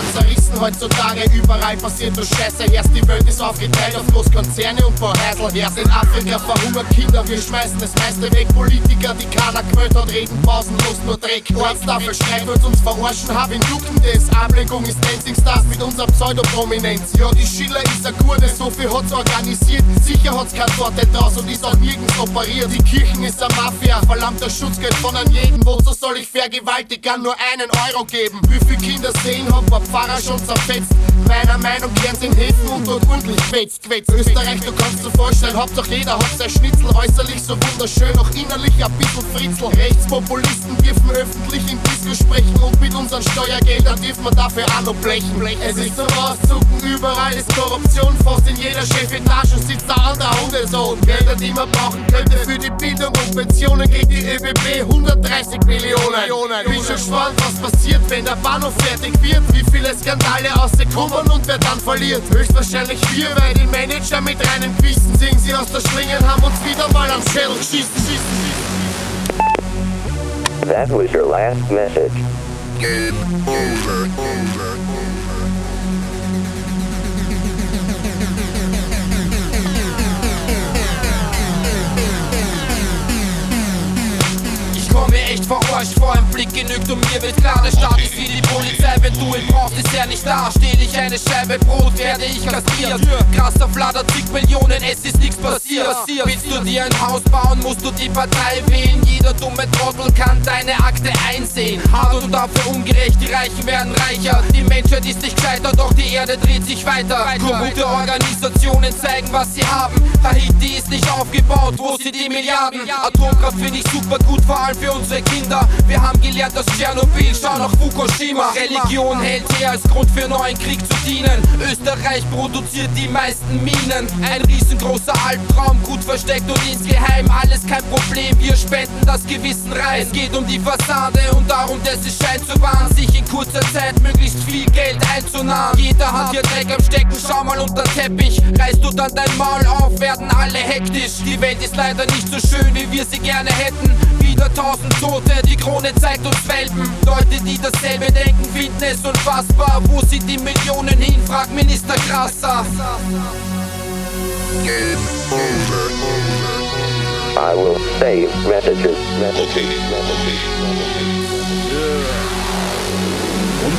sind zerrissen heutzutage. Überall passiert nur Scheiße. Erst die Welt ist aufgeteilt auf Großkonzerne und Verheisel. Erst in Afrika verhungert Kinder, wir schmeißen das meiste weg. Politiker, die keiner gewählt hat, reden pausenlos nur Dreck. Ortstafel Streit wird uns verarschen, haben jucken das. Ablenkung ist Dancing Stars mit unserer Pseudoprominenz. Ja, die Schiller ist ein Gurde, so viel hat's organisiert. Sicher hat's kein Sorte draus und ist auch nirgends operiert. Die Kirchen ist eine Mafia, verlangt das Schutzgeld von an jedem. Wozu soll ich Vergewaltigern nur einen Euro geben? Wie viele Kinder sehen, hat ein Pfarrer schon zerfetzt. Meiner Meinung kehren in Häfen und dort ordentlich quetzt, quetzt. Österreich, du kannst dir vorstellen, Hauptsache jeder hat sein Schnitzel. Äußerlich so wunderschön, auch innerlich ein bisschen Fritzel. Rechtspopulisten dürfen öffentlich in Disco sprechen unseren Steuergeldern dürfen wir dafür auch noch blechen. Es ist zum Auszucken, überall ist Korruption. Fast in jeder Chefetage sitzt der andere Hundesohn. Gelder, die man brauchen könnte für die Bildung und Pensionen, kriegt die ÖBB 130 Millionen. Bin schon gespannt, was passiert, wenn der Bahnhof fertig wird. Wie viele Skandale rauskommen und wer dann verliert. Höchstwahrscheinlich wir, weil die Manager mit reinem Gewissen singen sie aus der Schlinge haben uns wieder mal am Schädel geschissen. That was your last message. Ich komm mir echt verarscht vor, ein Blick genügt und mir wird klar, der Staat ist wie die Polizei, wenn du ihn brauchst, ist er nicht da. Stehl ich eine Scheibe Brot, werde ich kastriert. Krasser Flatter, zig Millionen, es ist nichts passiert. Willst du dir ein Haus bauen, musst du die Partei wählen. Jeder dumme Trottel kann deine Akte einsehen. Hart und dafür ungerecht, die Reichen werden reicher. Die Menschheit ist nicht gescheitert, doch die Erde dreht sich weiter. Korrupte Organisationen zeigen, was sie haben. Haiti ist nicht aufgebaut, wo sind die Milliarden? Atomkraft finde ich super gut, vor allem für unsere Kinder. Wir haben gelernt aus Tschernobyl, schau nach Fukushima. Religion hält her als Grund für neuen Krieg zu dienen. Österreich produziert die meisten Minen. Ein riesengroßer Albtraum, gut versteckt und insgeheim. Alles kein Problem, wir spenden das Gewissen rein. Es geht um die Fassade und darum, dass es scheint zu wahren, sich in kurzer Zeit möglichst viel Geld einzunahmen. Jeder hat hier Dreck am Stecken, schau mal unter den Teppich. Reißt du dann dein Maul auf, werden alle hektisch. Die Welt ist leider nicht so schön, wie wir sie gerne hätten. Wieder tausend Tote, die Krone zeigt uns Welpen. Leute, die dasselbe denken, finden es unfassbar. Wo sind die Millionen hin? Fragt Minister Krasser. Game over. I will save messages. Messages. Und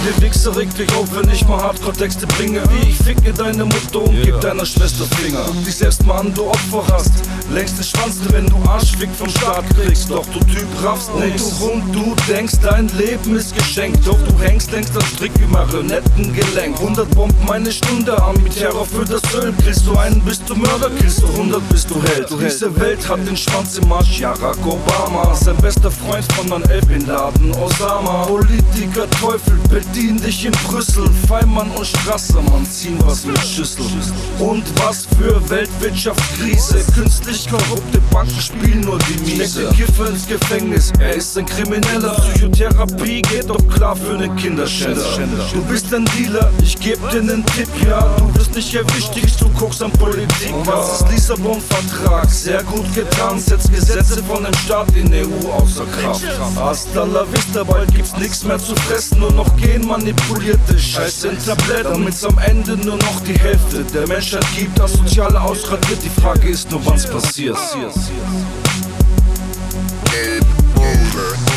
der Wichser regt dich auf, wenn ich mal Hardcore-Texte bringe. Wie ich ficke deine Mutter und geb deiner Schwester Finger. Dich selbst mal an, du Opfer hast. Längst den Schwanz, wenn du Arschfick vom Staat kriegst. Doch du Typ raffst nix. Und du denkst, dein Leben ist geschenkt. Doch du hängst längst am Strick wie Marionettengelenk. 100 Bomben eine Stunde mit Terror für das Öl. Kriegst du einen, bist du Mörder, kriegst du 100, bist du Held. Diese Welt hat den Schwanz im Arsch, Barack Obama. Sein bester Freund von dann El Bin Laden, Osama. Politiker, Teufel, bedien dich in Brüssel. Feimann und Strassemann ziehen was mit Schüssel. Und was für Weltwirtschaftskrise. Künstlich korrupte Banken spielen nur die Miese. Steckt Kiffer ins Gefängnis, er ist ein Krimineller. Psychotherapie geht doch klar für einen Kinderschänder. Du bist ein Dealer, ich geb dir nen Tipp, ja. Du wirst nicht erwischt, kriegst du guckst an Politik. Was ist Lissabon-Vertrag? Sehr gut getan, setzt Gesetze von dem Staat in EU außer Kraft. Hasta la vista, bald gibt's nichts mehr zu fressen, nur noch gehen manipulierte Scheiße in Tabletten, damit's am Ende nur noch die Hälfte der Menschheit gibt. Das soziale ausradiert, die Frage ist nur, wann's passiert. Game over.